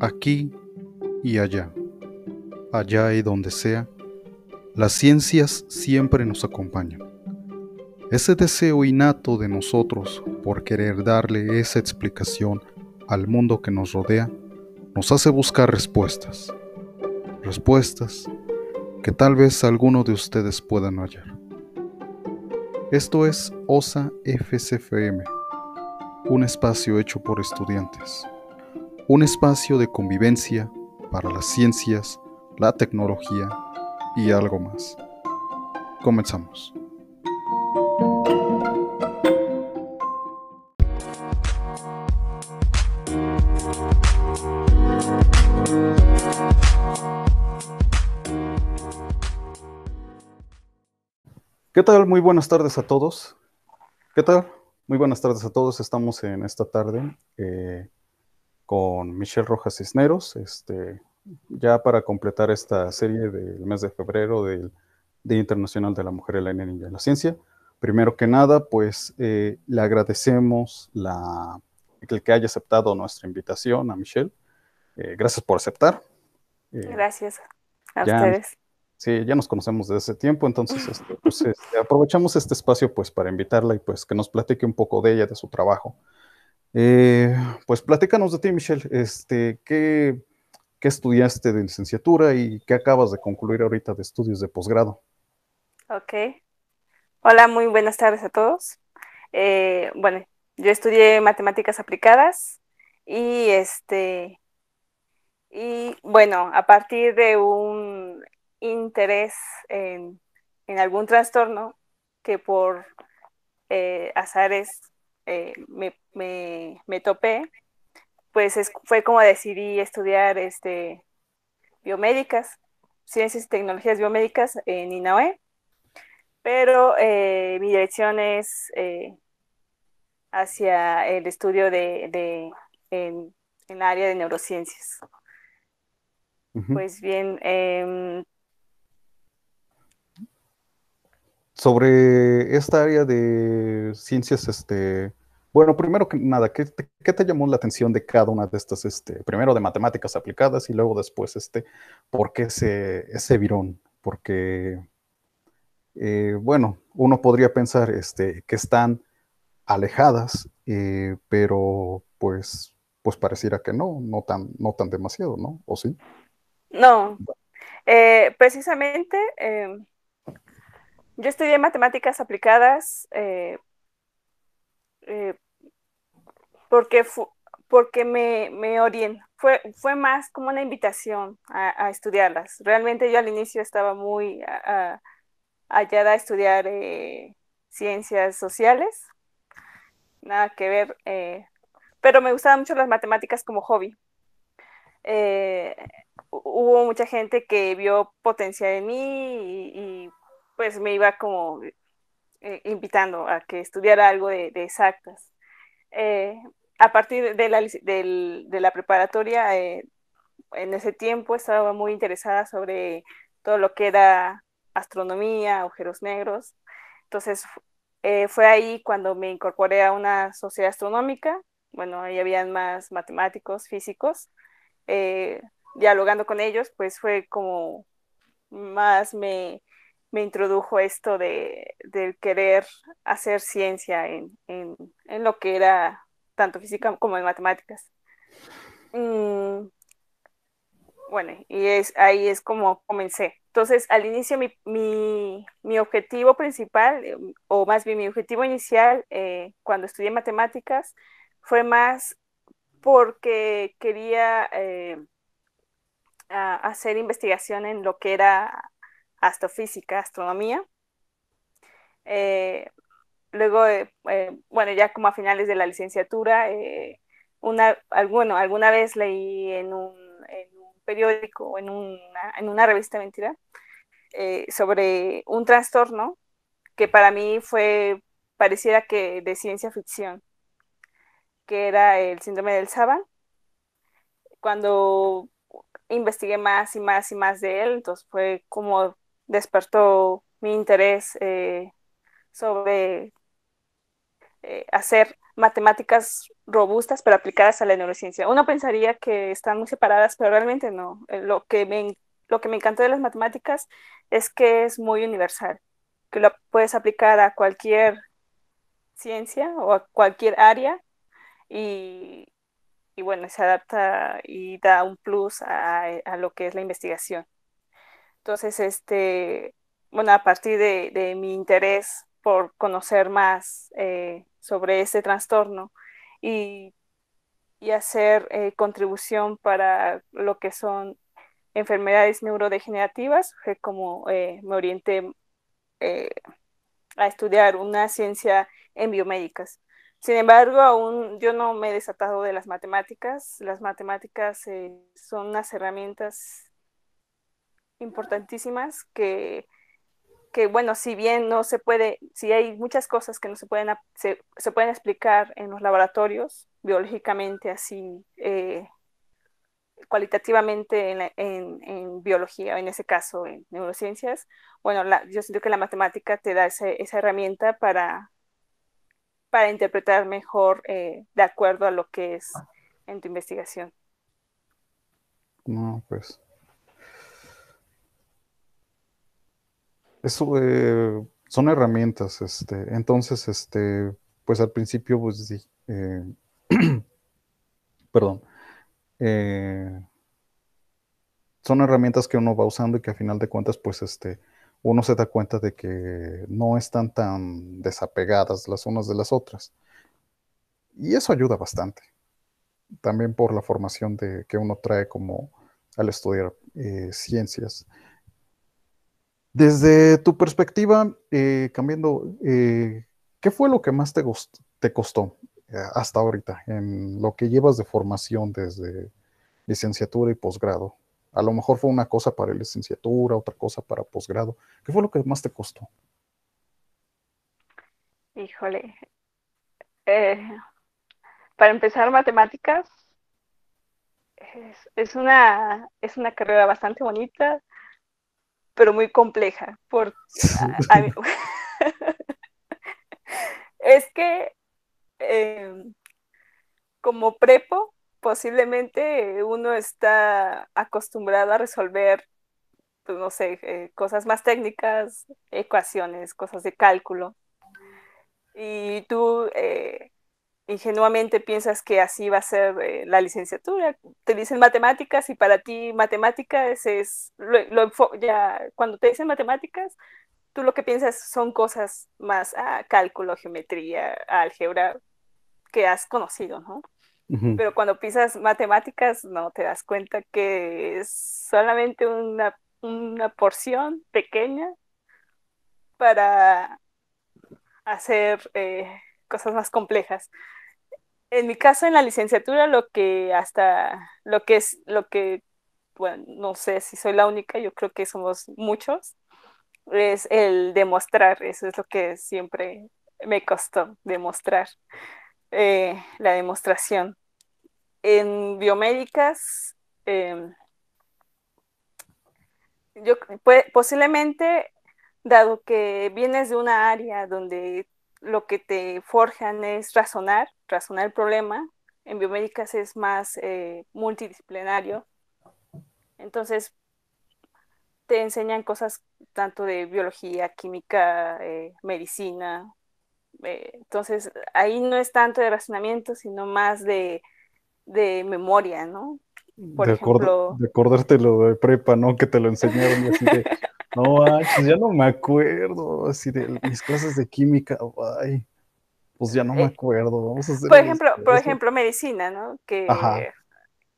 aquí y allá, allá y donde sea, las ciencias siempre nos acompañan. Ese deseo innato de nosotros por querer darle esa explicación al mundo que nos rodea nos hace buscar respuestas. Respuestas que tal vez alguno de ustedes puedan hallar. Esto es OSA FCFM, un espacio hecho por estudiantes, un espacio de convivencia para las ciencias, la tecnología y algo más. Comenzamos. ¿Qué tal? Muy buenas tardes a todos. ¿Qué tal? Muy buenas tardes a todos. Estamos en esta tarde eh, con Michelle Rojas Cisneros, este, ya para completar esta serie del mes de febrero del Día Internacional de la Mujer, la Niña y la Ciencia. Primero que nada, pues eh, le agradecemos la, el que haya aceptado nuestra invitación a Michelle. Eh, gracias por aceptar. gracias a ustedes. Sí, ya nos conocemos desde ese tiempo, entonces este, pues, este, aprovechamos este espacio pues para invitarla y pues que nos platique un poco de ella, de su trabajo. Eh, pues platícanos de ti, Michelle, este, ¿qué, ¿qué, estudiaste de licenciatura y qué acabas de concluir ahorita de estudios de posgrado? Ok. Hola, muy buenas tardes a todos. Eh, bueno, yo estudié matemáticas aplicadas y este, y bueno, a partir de un interés en, algún trastorno que por eh, azares me, topé, pues fue como decidí estudiar este, biomédicas, ciencias y tecnologías biomédicas en INAOE, pero eh, mi dirección es hacia el estudio de, en, en, la área de neurociencias. Pues bien, em, sobre esta área de ciencias, este, bueno, primero que nada, ¿qué te, llamó la atención de cada una de estas, este, primero de matemáticas aplicadas y luego después, este, por qué ese, ese virón? Porque, eh, bueno, uno podría pensar, este, que están alejadas, eh, pero pues, pues pareciera que no, no tan, no tan demasiado, ¿no? ¿O sí? No, eh, precisamente em, yo estudié matemáticas aplicadas eh, eh, porque, porque me, me orientó, fue, fue más como una invitación a, estudiarlas. Realmente yo al inicio estaba muy hallada a estudiar eh, ciencias sociales, nada que ver, pero me gustaban mucho las matemáticas como hobby. hubo mucha gente que vio potencial en mí y pues me iba como eh, invitando a que estudiara algo de, exactas. Eh, a partir de la, de la preparatoria, eh, en ese tiempo estaba muy interesada sobre todo lo que era astronomía, agujeros negros. Entonces fue ahí cuando me incorporé a una sociedad astronómica. Bueno, ahí habían más matemáticos, físicos. dialogando con ellos, pues fue como más me, me introdujo esto de, querer hacer ciencia en, lo que era tanto física como en matemáticas. Mm, bueno, y es, ahí es como comencé. Entonces, al inicio mi, objetivo principal, eh, o más bien mi objetivo inicial eh, cuando estudié matemáticas, fue más porque quería eh, hacer investigación en lo que era astrofísica, astronomía. Eh, luego, eh, eh, bueno, ya como a finales de la licenciatura, una, bueno, alguna vez leí en un, periódico, una, en una revista mentira, sobre un trastorno que para mí fue, pareciera que de ciencia ficción, que era el síndrome del Saban. Cuando investigué más y más y más de él, entonces fue como despertó mi interés eh, sobre eh, hacer matemáticas robustas pero aplicadas a la neurociencia. Uno pensaría que están muy separadas, pero realmente no. Eh, lo que me, lo que me encantó de las matemáticas es que es muy universal, que lo puedes aplicar a cualquier ciencia o a cualquier área y, bueno, se adapta y da un plus a, lo que es la investigación. Entonces, este, bueno, a partir de, mi interés por conocer más eh, sobre este trastorno y, y hacer eh, contribución para lo que son enfermedades neurodegenerativas, fue como eh, me orienté a estudiar una ciencia en biomédicas. Sin embargo, aún yo no me he desatado de las matemáticas. Las matemáticas son unas herramientas importantísimas que, que, bueno, si bien no se puede, si hay muchas cosas que no se pueden, se, se pueden explicar en los laboratorios, biológicamente así, eh, cualitativamente en, en, biología, en ese caso en neurociencias, bueno, la, yo siento que la matemática te da ese, esa herramienta para para interpretar mejor eh, de acuerdo a lo que es en tu investigación. No, pues. Eso eh, son herramientas, este. Entonces, este, pues al principio, pues. Eh, perdón. son herramientas que uno va usando y que a final de cuentas, pues este, uno se da cuenta de que no están tan desapegadas las unas de las otras. Y eso ayuda bastante. También por la formación de, que uno trae como al estudiar eh, ciencias. Desde tu perspectiva, eh, cambiando, eh, ¿qué fue lo que más te, te costó hasta ahorita en lo que llevas de formación desde licenciatura y posgrado? A lo mejor fue una cosa para licenciatura, otra cosa para posgrado. ¿Qué fue lo que más te costó? Híjole. Eh, para empezar, matemáticas es, una, es una carrera bastante bonita, pero muy compleja. Por, es que eh, como prepo, posiblemente uno está acostumbrado a resolver, pues, no sé, eh, cosas más técnicas, ecuaciones, cosas de cálculo. Y tú eh, ingenuamente piensas que así va a ser eh, la licenciatura. Te dicen matemáticas y para ti matemáticas es, lo, ya, cuando te dicen matemáticas, tú lo que piensas son cosas más, ah, cálculo, geometría, álgebra, que has conocido, ¿no? Pero cuando pisas matemáticas, no te das cuenta que es solamente una, porción pequeña para hacer eh, cosas más complejas. En mi caso, en la licenciatura, lo que hasta lo que es lo que, bueno, no sé si soy la única, yo creo que somos muchos, es el demostrar. Eso es lo que siempre me costó demostrar. Eh, la demostración. En biomédicas, em, yo posiblemente, dado que vienes de una área donde lo que te forjan es razonar, razonar el problema, en biomédicas es más eh, multidisciplinario, entonces te enseñan cosas tanto de biología, química, eh, medicina, eh, entonces, ahí no es tanto de razonamiento, sino más de, de memoria, ¿no? Por de ejemplo... de acordarte lo de prepa, ¿no? Que te lo enseñaron así de, no pues ya no me acuerdo, así de mis clases de química, ay, pues ya no me eh, acuerdo, vamos a hacer Por ejemplo, por ejemplo, medicina, ¿no? Que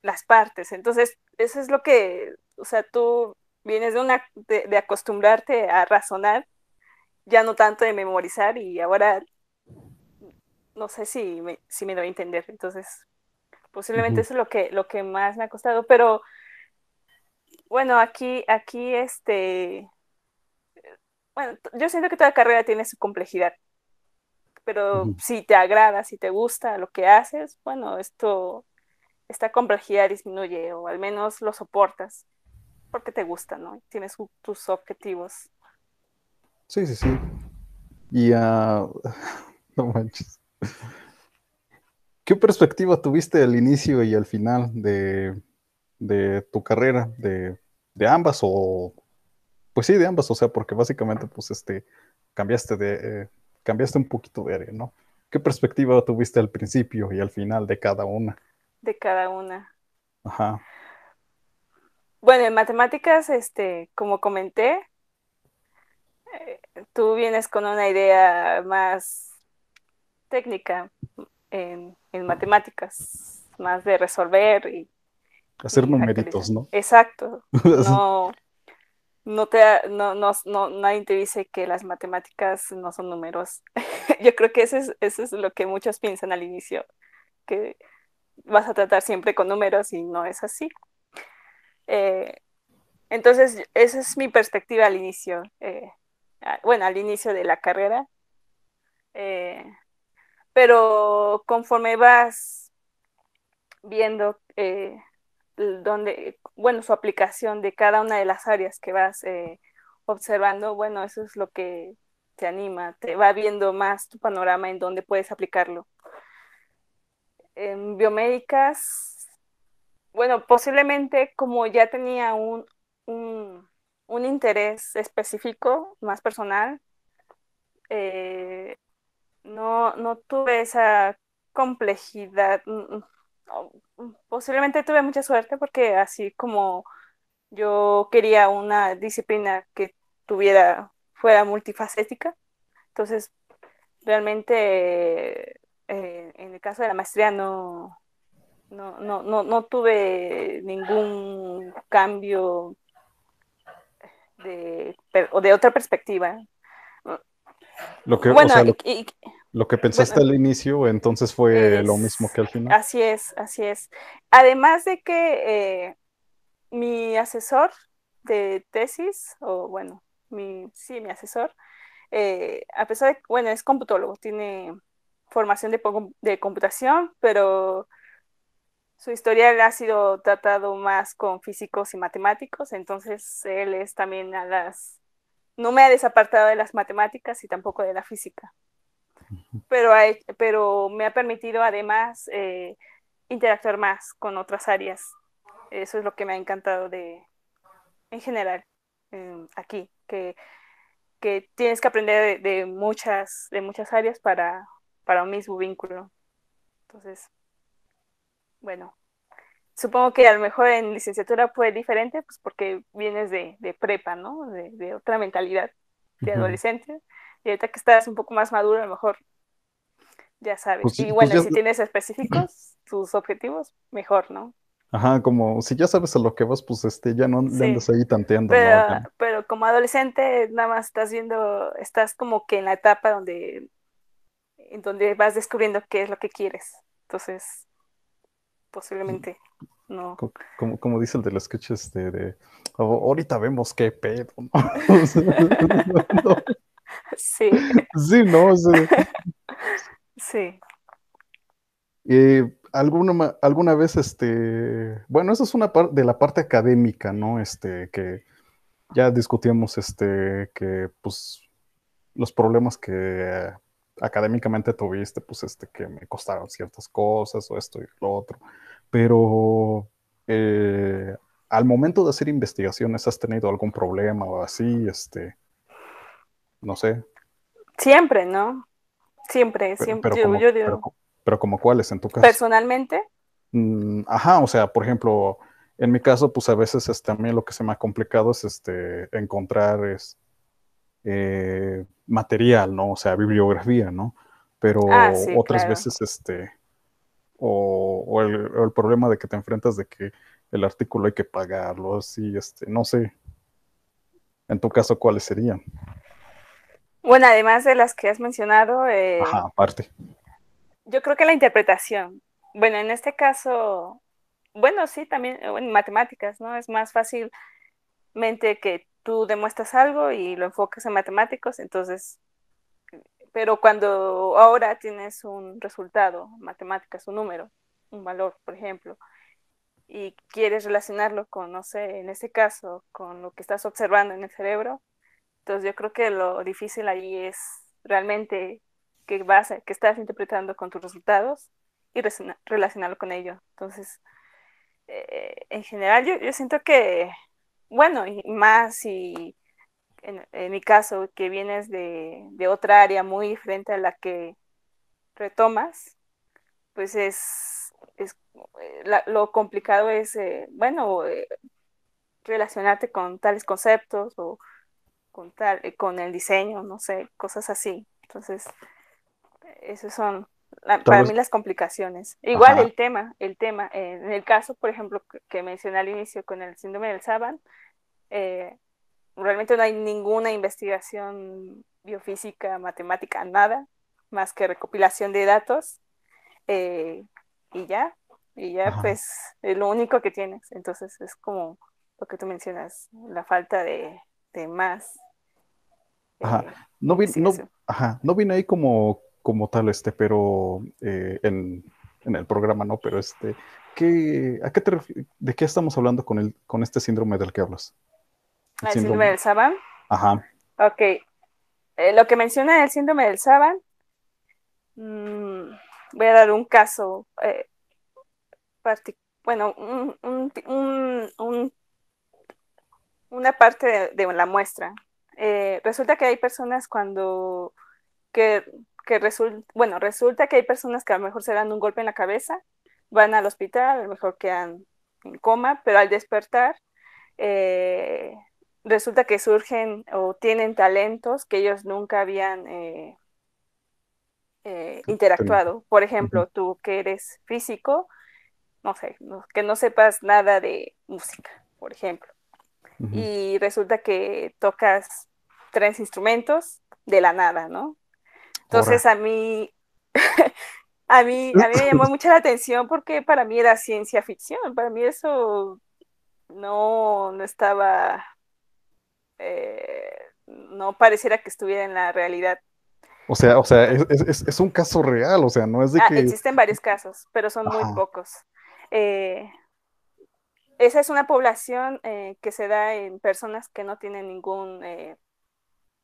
las partes, entonces, eso es lo que, o sea, tú vienes de una, de, de acostumbrarte a razonar ya no tanto de memorizar y ahora no sé si me, si me doy a entender. Entonces, posiblemente eso es lo que, lo que más me ha costado, pero bueno, aquí, aquí, este, bueno, yo siento que toda carrera tiene su complejidad, pero si te agrada, si te gusta lo que haces, bueno, esto, esta complejidad disminuye o al menos lo soportas porque te gusta, ¿no? Tienes tus objetivos. Sí, sí, sí. Y uh, no manches. ¿Qué perspectiva tuviste al inicio y al final de, tu carrera? De, ambas o... Pues sí, de ambas, o sea, porque básicamente pues este, cambiaste, de, eh, cambiaste un poquito de área, ¿no? ¿Qué perspectiva tuviste al principio y al final de cada una? De cada una. Ajá. Bueno, en matemáticas, este, como comenté, eh, tú vienes con una idea más técnica en, matemáticas, más de resolver y... Hacer numeritos, ¿no? Exacto. No, no te, no, no, no, nadie te dice que las matemáticas no son números. Yo creo que eso es, eso es lo que muchos piensan al inicio, que vas a tratar siempre con números y no es así. Eh, entonces, esa es mi perspectiva al inicio, eh, bueno, al inicio de la carrera. Eh, pero conforme vas viendo donde, bueno, su aplicación de cada una de las áreas que vas observando, bueno, eso es lo que te anima, te va viendo más tu panorama en donde puedes aplicarlo. En biomédicas bueno, posiblemente como ya tenía un, un, interés específico, más personal, eh, no, no tuve esa complejidad. Mm, posiblemente tuve mucha suerte porque así como yo quería una disciplina que tuviera, fuera multifacética, entonces realmente eh, en el caso de la maestría no, no, no, no, no tuve ningún cambio de, o de otra perspectiva. Lo que, lo, que pensaste al inicio, entonces fue lo mismo que al final. Así es, así es. Además de que eh, mi asesor de tesis, o bueno, mi, sí, mi asesor, eh, a pesar de, bueno, es computólogo, tiene formación de, de computación, pero su historial ha sido tratado más con físicos y matemáticos, entonces él es también a las... No me ha desapartado de las matemáticas y tampoco de la física, pero, pero me ha permitido además eh, interactuar más con otras áreas. Eso es lo que me ha encantado de, en general, aquí, que, que, tienes que aprender de, muchas, de muchas áreas para, para un mismo vínculo. Entonces, bueno, supongo que a lo mejor en licenciatura fue diferente, pues porque vienes de, prepa, ¿no? De, otra mentalidad de adolescente. Y ahorita que estás un poco más maduro, a lo mejor ya sabes. Pues y pues bueno, si tienes específicos tus objetivos, mejor, ¿no? Ajá, como si ya sabes a lo que vas, pues este, ya no le andas ahí tanteando. Pero, pero como adolescente, nada más estás viendo, estás como que en la etapa donde, en donde vas descubriendo qué es lo que quieres. Entonces, posiblemente no. Como, como dice el de los sketches este, de, ahorita vemos qué pedo, Sí. Sí, ¿no? sí. Eh, ¿alguna, alguna vez, este, bueno, eso es una parte de la parte académica, ¿no? Este, que ya discutíamos, este, que, pues, los problemas que académicamente tuviste, pues este, que me costaron ciertas cosas o esto y lo otro. Pero eh, al momento de hacer investigaciones, ¿has tenido algún problema o así? Este, no sé. Siempre, ¿no? Siempre, siempre. Pero, como, pero, como cuáles en tu caso. Personalmente. Mm, ajá, o sea, por ejemplo, en mi caso, pues a veces mí lo que se me ha complicado es este, encontrar es, eh, material, ¿no? O sea, bibliografía, ¿no? Pero ah, otras veces, este, o, el, problema de que te enfrentas de que el artículo hay que pagarlo, así, este, no sé. En tu caso, ¿cuáles serían? Bueno, además de las que has mencionado. Eh, Ajá, aparte. Yo creo que la interpretación. Bueno, en este caso, bueno, sí, también en matemáticas, ¿no? Es más fácilmente que tú demuestras algo y lo enfocas en matemáticos, entonces, pero cuando ahora tienes un resultado, matemáticas, un número, un valor, por ejemplo, y quieres relacionarlo con, no sé, en este caso, con lo que estás observando en el cerebro, entonces yo creo que lo difícil ahí es realmente que vas, que estás interpretando con tus resultados y relacionarlo con ello. Entonces, eh, en general yo, yo, siento que, bueno, y más si en, mi caso, que vienes de, de, otra área muy diferente a la que retomas, pues es, es la, lo complicado es, eh, bueno, eh, relacionarte con tales conceptos o con, tal, con el diseño, no sé, cosas así. Entonces, esas son para mí las complicaciones. Igual el tema, el tema, eh, en el caso, por ejemplo, que, mencioné al inicio con el síndrome del Saban, eh, realmente no hay ninguna investigación biofísica, matemática, nada, más que recopilación de datos eh, y ya, y ya pues es lo único que tienes. Entonces es como lo que tú mencionas, la falta de, de más. Ajá. No, vine, no, ajá. no vine ahí como como tal, este, pero eh, en, el programa, ¿no? Pero este, ¿qué, ¿a qué te ¿de qué estamos hablando con, el, con este síndrome del que hablas? ¿El, síndrome, del Saban? Ajá. Ok. Eh, lo que menciona el síndrome del Saban, mm, voy a dar un caso, eh, bueno, un, una parte de, la muestra. resulta que hay personas cuando que que resulta, bueno, resulta que hay personas que a lo mejor se dan un golpe en la cabeza, van al hospital, a lo mejor quedan en coma, pero al despertar eh, resulta que surgen o tienen talentos que ellos nunca habían eh, eh, interactuado. Por ejemplo, tú que eres físico, no sé, que no sepas nada de música, por ejemplo, y resulta que tocas tres instrumentos de la nada, ¿no? Entonces a mí, a mí, a mí me llamó mucha la atención porque para mí era ciencia ficción, para mí eso no, no estaba, eh, no pareciera que estuviera en la realidad. O sea, o sea, es, un caso real, o sea, no es de ah, que... Existen varios casos, pero son muy pocos. Eh, esa es una población eh, que se da en personas que no tienen ningún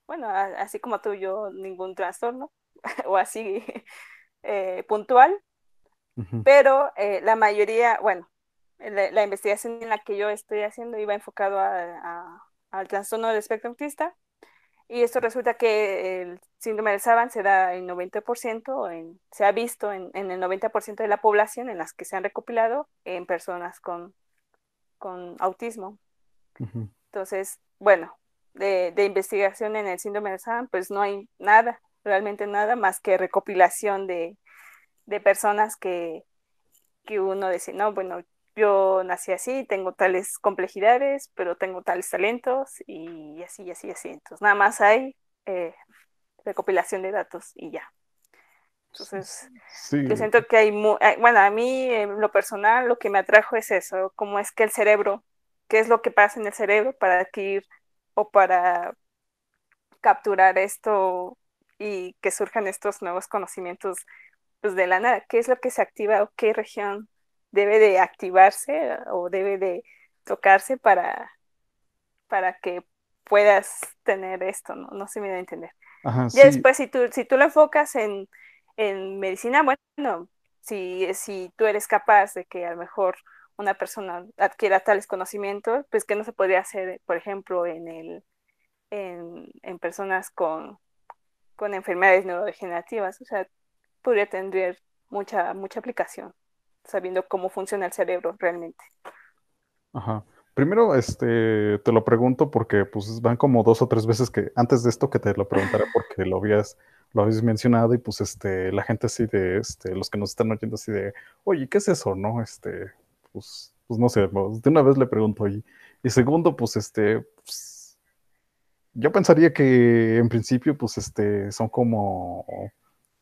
bueno, así como tú, yo, ningún trastorno o así eh, puntual, pero eh, la mayoría, bueno, la, investigación en la que yo estoy haciendo iba enfocado al trastorno del espectro autista y esto resulta que el síndrome del Saban se da en 90%, en, se ha visto en, en, el 90% de la población en las que se han recopilado en personas con, con autismo. Entonces, bueno, de, investigación en el síndrome de Sam, pues no hay nada, realmente nada más que recopilación de, personas que, que uno dice, no, bueno, yo nací así, tengo tales complejidades, pero tengo tales talentos y así, y así, y así. Entonces, nada más hay eh, recopilación de datos y ya. Entonces, yo siento que hay, bueno, a mí en lo personal lo que me atrajo es eso, cómo es que el cerebro, qué es lo que pasa en el cerebro para adquirir o para capturar esto y que surjan estos nuevos conocimientos pues de la nada, qué es lo que se activa o qué región debe de activarse o debe de tocarse para, para que puedas tener esto, no, no se me da a entender. y después, si tú, si tú lo enfocas en, en medicina, bueno, si, si tú eres capaz de que a lo mejor una persona adquiera tales conocimientos, pues que no se podría hacer, por ejemplo, en, el, en, personas con, con, enfermedades neurodegenerativas. O sea, podría tener mucha, mucha aplicación, sabiendo cómo funciona el cerebro realmente. Ajá. Primero, este, te lo pregunto porque pues van como dos o tres veces que antes de esto que te lo preguntara porque lo habías, lo habías mencionado y pues este, la gente así de, este, los que nos están oyendo así de, oye, ¿qué es eso, no? Este, pues, pues, no sé, pues, de una vez le pregunto y, y segundo, pues este, pues, yo pensaría que en principio, pues este, son como,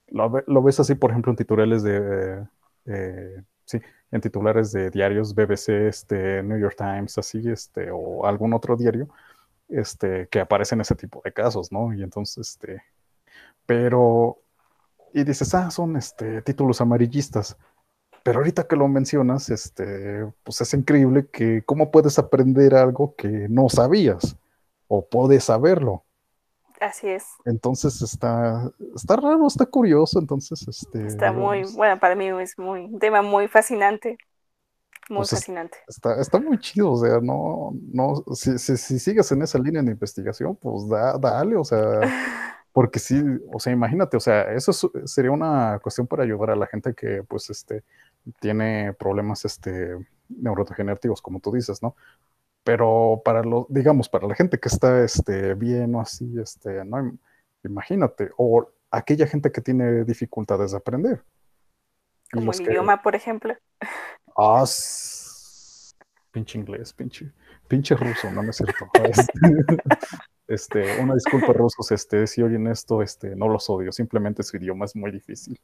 lo, ves así, por ejemplo, en titulares de, eh, sí, en titulares de diarios BBC, este, New York Times, así, este, o algún otro diario, este, que aparecen ese tipo de casos, ¿no? Y entonces, este, pero, y dices, ah, son, este, títulos amarillistas, pero ahorita que lo mencionas, este, pues es increíble que cómo puedes aprender algo que no sabías o puedes saberlo. Así es. Entonces está, está raro, está curioso, entonces este. Está muy, bueno, para mí es muy, un tema muy fascinante. Muy pues fascinante. Está, está, muy chido, o sea, no, no, si, si, si, sigues en esa línea de investigación, pues da, dale, o sea, porque sí, o sea, imagínate, o sea, eso sería una cuestión para ayudar a la gente que, pues, este, tiene problemas, este, neurodegenerativos, como tú dices, ¿no? Pero para los, digamos, para la gente que está, este, bien o así, este, no, imagínate, o aquella gente que tiene dificultades de aprender. Como el idioma, por ejemplo. Ah, pinche inglés, pinche, pinche ruso, no me es cierto. Este, una disculpa, rusos, este, si oyen esto, este, no los odio, simplemente su idioma es muy difícil.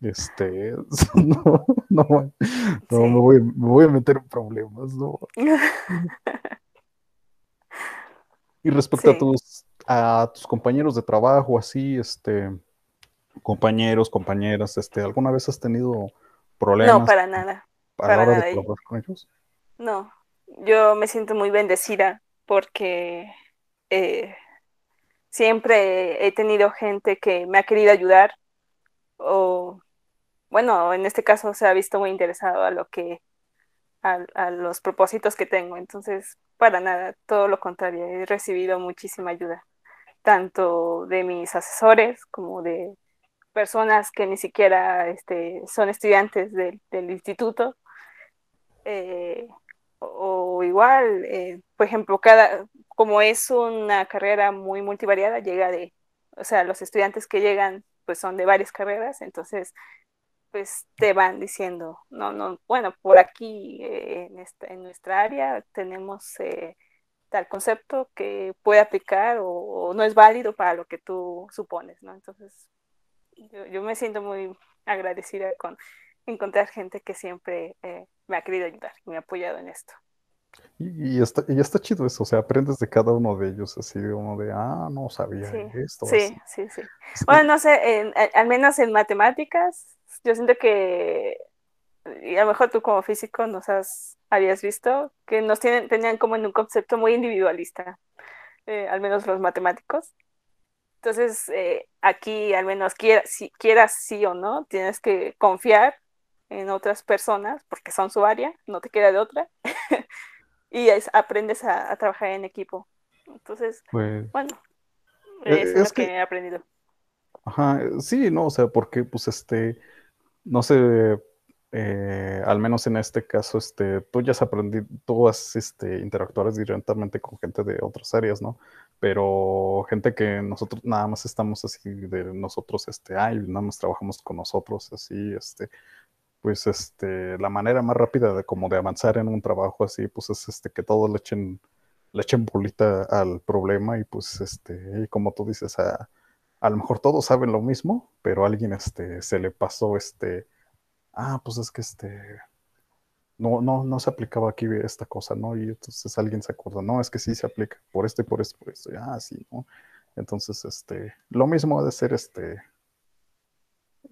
Este, no, no, no me, voy, me, voy, a meter en problemas, ¿no? y respecto a tus, a tus compañeros de trabajo, así, este, compañeros, compañeras, este, ¿alguna vez has tenido problemas? No, para nada no, yo me siento muy bendecida porque eh, siempre he tenido gente que me ha querido ayudar o, bueno, en este caso se ha visto muy interesado a lo que, a, los propósitos que tengo. Entonces, para nada, todo lo contrario, he recibido muchísima ayuda, tanto de mis asesores como de personas que ni siquiera este, son estudiantes del instituto eh, o igual, eh, por ejemplo, cada, como es una carrera muy multivariada, llega de, o sea, los estudiantes que llegan pues son de varias carreras, entonces pues te van diciendo, no, no, bueno, por aquí eh, en, esta, en nuestra área tenemos tal concepto que puede aplicar o, no es válido para lo que tú supones, ¿no? Entonces, yo, yo me siento muy agradecida con encontrar gente que siempre eh, me ha querido ayudar y me ha apoyado en esto. Y, está, y está chido eso, o sea, aprendes de cada uno de ellos, así de uno de, ah, no sabía esto. Sí, sí, sí. Bueno, no sé, al menos en matemáticas, yo siento que, y a lo mejor tú como físico nos has, habías visto, que nos tienen, tenían como en un concepto muy individualista, eh, al menos los matemáticos. Entonces, eh, aquí al menos quiera, si, quieras sí o no, tienes que confiar en otras personas, porque son su área, no te queda de otra, y aprendes a, trabajar en equipo. Entonces, pues, bueno, e, es, lo que, he aprendido. Ajá, sí, no, o sea, porque pues este, no sé, eh, al menos en este caso, este, tú ya has aprendido, tú has este, interactuado directamente con gente de otras áreas, ¿no? Pero gente que nosotros nada más estamos así de nosotros, este, ay, nada más trabajamos con nosotros, así, este, pues este, la manera más rápida de como de avanzar en un trabajo así, pues es este que todos le echen, le echen bolita al problema y pues este, y como tú dices, a, a lo mejor todos saben lo mismo, pero a alguien este se le pasó este, ah, pues es que este no, no, no se aplicaba aquí esta cosa, ¿no? Y entonces alguien se acuerda, no, es que sí se aplica por esto y por esto, por esto, y, ah, sí, ¿no? Entonces, este, lo mismo ha de ser este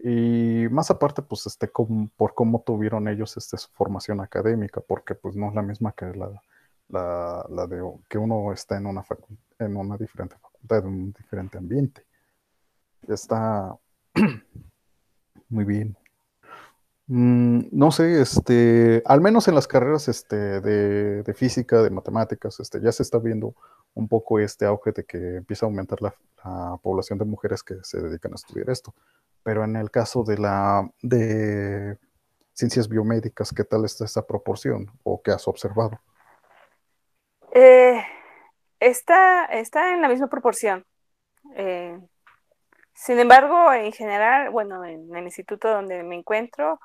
y más aparte, pues, este, por cómo tuvieron ellos este, su formación académica, porque pues no es la misma que la, la, de que uno está en una, en una diferente facultad, en un diferente ambiente. Está muy bien. Mm, no sé, este, al menos en las carreras este, de, de, física, de matemáticas, este, ya se está viendo un poco este auge de que empieza a aumentar la, la población de mujeres que se dedican a estudiar esto pero en el caso de la de ciencias biomédicas, ¿qué tal está esa proporción o qué has observado? Eh, está, en la misma proporción. Eh, sin embargo, en general, bueno, en el instituto donde me encuentro,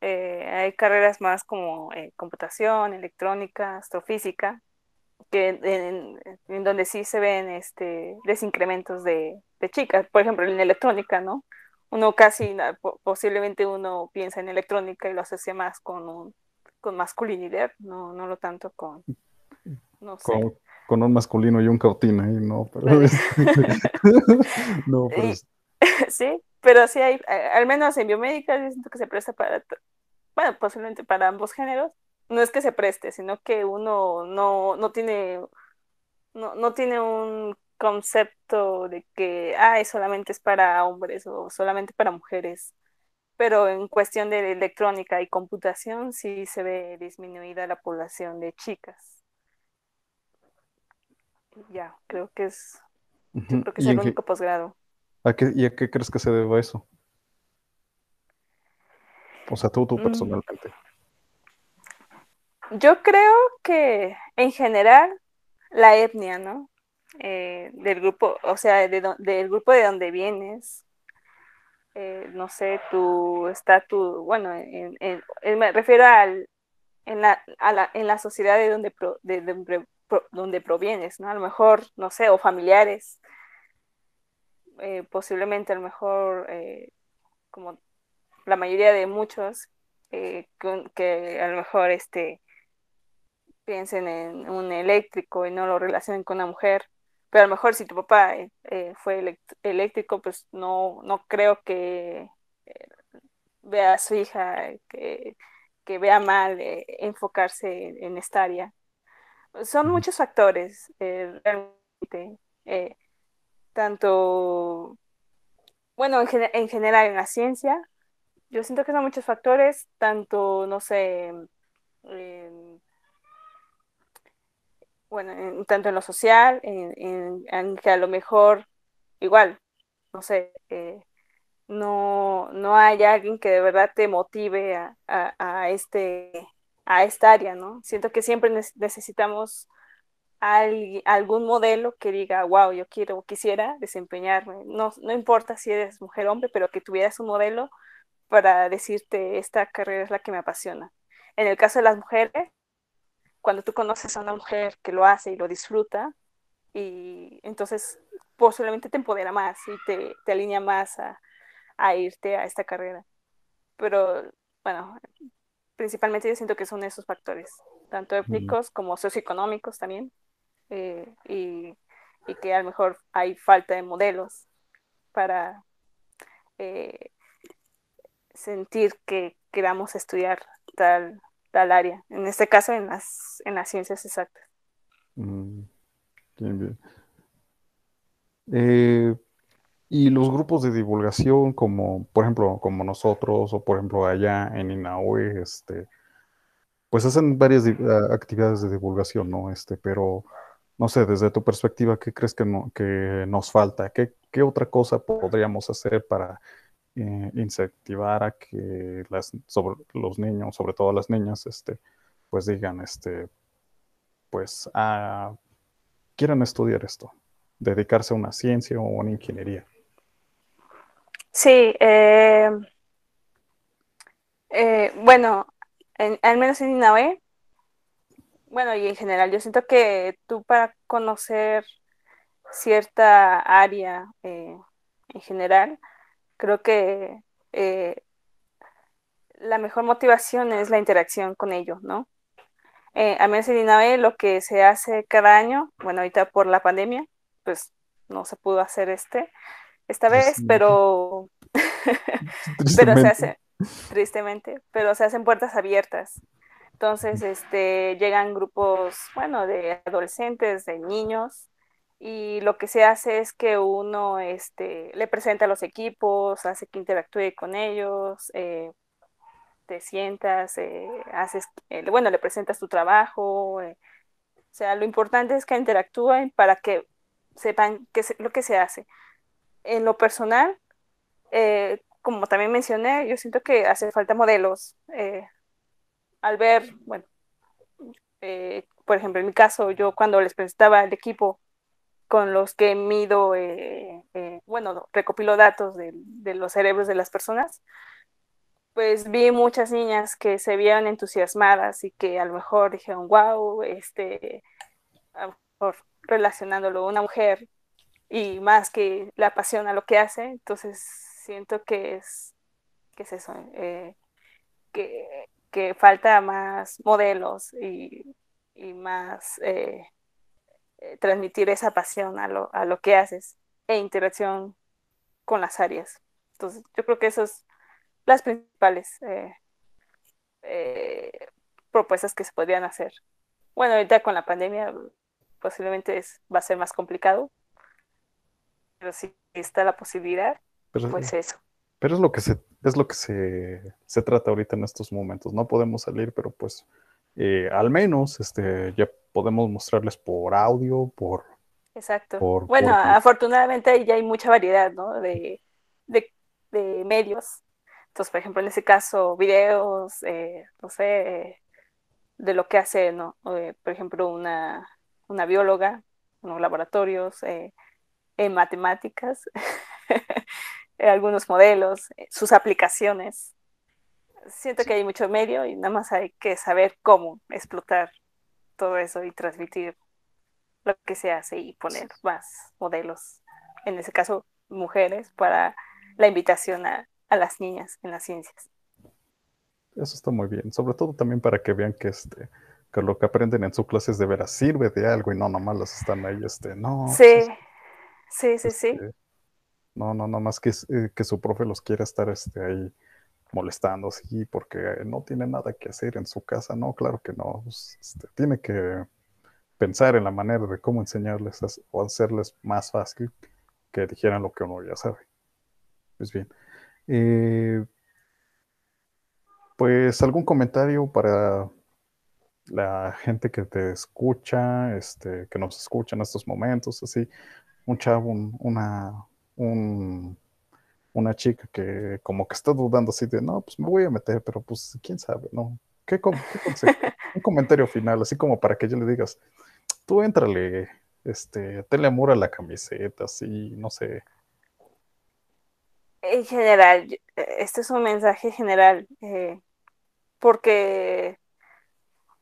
eh, hay carreras más como computación, electrónica, astrofísica, que en, donde sí se ven este desincrementos de, de chicas, por ejemplo, en electrónica, ¿no? Uno casi, posiblemente uno piensa en electrónica y lo asocia más con un, con masculinidad, no, no lo tanto con, no sé. Con, un masculino y un cautina, y no, pero no, pero sí, pero sí hay, al menos en biomédica, yo siento que se presta para, bueno, posiblemente para ambos géneros, no es que se preste, sino que uno no, no tiene, no, no tiene un concepto de que ah, solamente es para hombres o solamente para mujeres, pero en cuestión de electrónica y computación sí se ve disminuida la población de chicas. Ya, creo que es, creo que es el único posgrado. ¿Y a qué crees que se deba eso? O sea, tú, tú mm. personalmente. Yo creo que en general la etnia, ¿no? Eh, del grupo, o sea, del grupo de donde vienes, eh, no sé, tu estatus, bueno, me refiero al, en, la, a la, en la sociedad de donde, de, donde provienes, ¿no? A lo mejor, no sé, o familiares, eh, posiblemente a lo mejor, como la mayoría de muchos, que a lo mejor este piensen en un eléctrico y no lo relacionen con una mujer. Pero a lo mejor si tu papá eh, eh, fue eléctrico, pues no, no creo que eh, vea a su hija que, vea mal enfocarse en, esta área. Son muchos factores, realmente. tanto, bueno, en, en general en la ciencia, yo siento que son muchos factores, tanto, no sé, bueno, tanto en lo social, en, que a lo mejor, igual, no sé, eh, no, no hay alguien que de verdad te motive a, este, a esta área, ¿no? Siento que siempre necesitamos algún modelo que diga, wow, yo quiero, quisiera desempeñarme, no, no importa si eres mujer o hombre, pero que tuvieras un modelo para decirte, esta carrera es la que me apasiona. En el caso de las mujeres, cuando tú conoces a una mujer que lo hace y lo disfruta, y entonces posiblemente te empodera más y te, te alinea más a, a, irte a esta carrera. Pero bueno, principalmente yo siento que son esos factores, tanto étnicos como socioeconómicos también, eh, y, y, que a lo mejor hay falta de modelos para eh, sentir que queramos estudiar tal tal área, en este caso en las, en las ciencias exactas. Mm, bien, bien. Eh, y los grupos de divulgación, como por ejemplo, como nosotros, o por ejemplo allá en INAOE, este, pues hacen varias actividades de divulgación, ¿no? Este, pero no sé, desde tu perspectiva, ¿qué crees que, no, que nos falta? ¿Qué, ¿Qué otra cosa podríamos hacer para eh, incentivar a que las, sobre, los niños, sobre todo las niñas, este, pues digan, este, pues, a, quieran estudiar esto, dedicarse a una ciencia o una ingeniería. Sí, eh, eh, bueno, al menos en INAVE, bueno, y en general, yo siento que tú para conocer cierta área en general, Creo que eh, la mejor motivación es la interacción con ellos, ¿no? Eh, a menos en INAVE lo que se hace cada año, bueno, ahorita por la pandemia, pues no se pudo hacer este esta vez, pero pero se hace tristemente, pero se hacen puertas abiertas. Entonces, este llegan grupos, bueno, de adolescentes, de niños y lo que se hace es que uno este, le presenta a los equipos, hace que interactúe con ellos, eh, te sientas, eh, haces, eh, bueno, le presentas tu trabajo, o sea, lo importante es que interactúen para que sepan qué es lo que se hace. En lo personal, como también mencioné, yo siento que hace falta modelos. al ver, bueno, por ejemplo, en mi caso, yo cuando les presentaba al equipo con los que mido, eh, eh, bueno, recopilo datos de, los cerebros de las personas, pues vi muchas niñas que se vieron entusiasmadas y que a lo mejor dijeron, wow, este, a lo mejor relacionándolo a una mujer y más que la apasiona lo que hace, entonces siento que es, que es eso, eh, que, que, falta más modelos y, y más eh, transmitir esa pasión a lo, a lo que haces e interacción con las áreas. Entonces, yo creo que esas son las principales eh, eh, propuestas que se podrían hacer. Bueno, ahorita con la pandemia posiblemente es, va a ser más complicado, pero si está la posibilidad, pues eso. Pero es lo que se, es lo que se, se, trata ahorita en estos momentos. No podemos salir, pero pues eh, al menos este, ya podemos mostrarles por audio, por... Exacto. bueno, afortunadamente ya hay mucha variedad, ¿no? De, de, de, medios. Entonces, por ejemplo, en ese caso, videos, eh, no sé, de lo que hace, ¿no? Eh, por ejemplo, una, una bióloga, unos laboratorios, en matemáticas. Algunos modelos, sus aplicaciones. Siento que hay mucho medio y nada más hay que saber cómo explotar todo eso y transmitir lo que se hace y poner más modelos, en ese caso mujeres, para la invitación a, las niñas en las ciencias. Eso está muy bien, sobre todo también para que vean que este que lo que aprenden en sus clases de veras sirve de algo y no nomás las están ahí, este, no. Sí, sí, sí, sí. Este, no, no, no más que, eh, que su profe los quiera estar este, ahí molestando, sí, porque no tiene nada que hacer en su casa. No, claro que no. Este, tiene que pensar en la manera de cómo enseñarles o hacerles más fácil que dijeran lo que uno ya sabe. Pues bien. Eh, pues algún comentario para la gente que te escucha, este, que nos escucha en estos momentos, así, un chavo, una, una chica que como que está dudando así de, no, pues me voy a meter, pero pues quién sabe, ¿no? ¿Qué, Un comentario final, así como para que yo le digas, tú éntrale, este, tenle amor a la camiseta, así, no sé. En general, este es un mensaje general, eh, porque,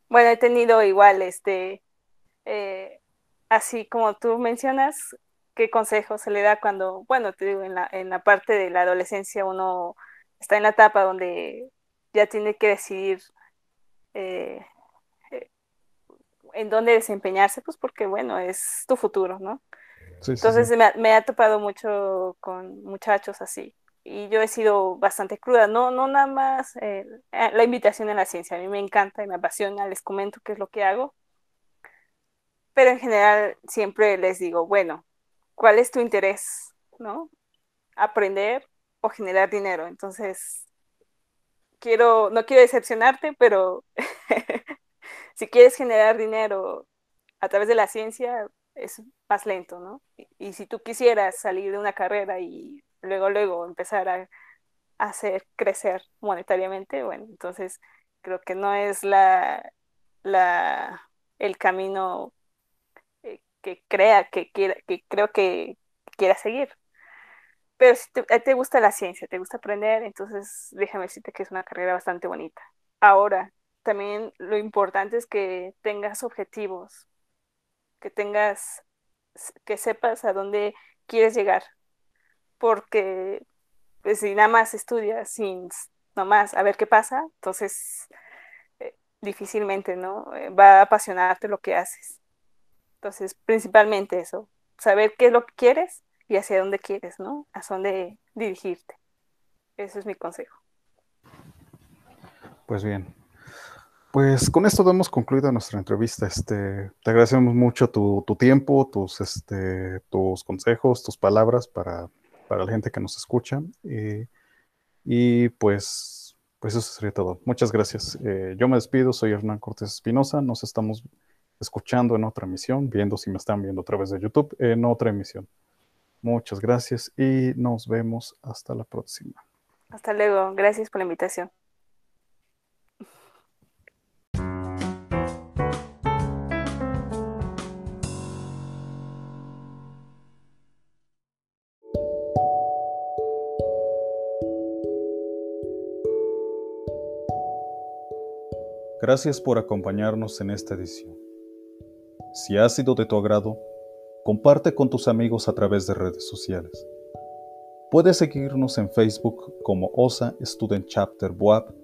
bueno, he tenido igual, este, eh, así como tú mencionas, qué consejo se le da cuando, bueno, te digo, en la, en la parte de la adolescencia uno está en la etapa donde ya tiene que decidir eh, eh, en dónde desempeñarse, pues porque, bueno, es tu futuro, ¿no? Entonces Me, ha topado mucho con muchachos así. Y yo he sido bastante cruda, no, no nada más eh, la invitación a la ciencia, a mí me encanta y me apasiona, les comento qué es lo que hago, pero en general siempre les digo, bueno, cuál es tu interés, ¿no? Aprender o generar dinero. Entonces, quiero, no quiero decepcionarte, pero si quieres generar dinero a través de la ciencia, es más lento, ¿no? Y, si tú quisieras salir de una carrera y luego, luego empezar a, hacer crecer monetariamente, bueno, entonces creo que no es la, la, el camino que crea, que, quiera, que creo que quiera seguir. Pero si te, gusta la ciencia, te gusta aprender, entonces déjame decirte que es una carrera bastante bonita. Ahora, también lo importante es que tengas objetivos, que tengas, que sepas a dónde quieres llegar. Porque pues, si nada más estudias sin nomás a ver qué pasa, entonces eh, difícilmente, ¿no? Eh, va a apasionarte lo que haces. Entonces, principalmente eso, saber qué es lo que quieres y hacia dónde quieres, ¿no? A dónde dirigirte. Ese es mi consejo. Pues bien. Pues con esto hemos concluido nuestra entrevista. Este, te agradecemos mucho tu, tiempo, tus, este, tus consejos, tus palabras para, la gente que nos escucha. y pues, pues eso sería todo. Muchas gracias. Eh, yo me despido, soy Hernán Cortés Espinosa. Nos estamos escuchando en otra emisión, viendo si me están viendo a través de YouTube en otra emisión. Muchas gracias y nos vemos hasta la próxima. Hasta luego, gracias por la invitación. Gracias por acompañarnos en esta edición. Si ha sido de tu agrado, comparte con tus amigos a través de redes sociales. Puedes seguirnos en Facebook como OSA Student Chapter Boab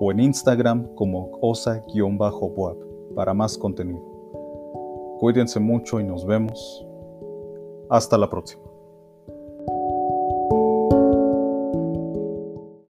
o en Instagram como OSA-Boab para más contenido. Cuídense mucho y nos vemos. Hasta la próxima.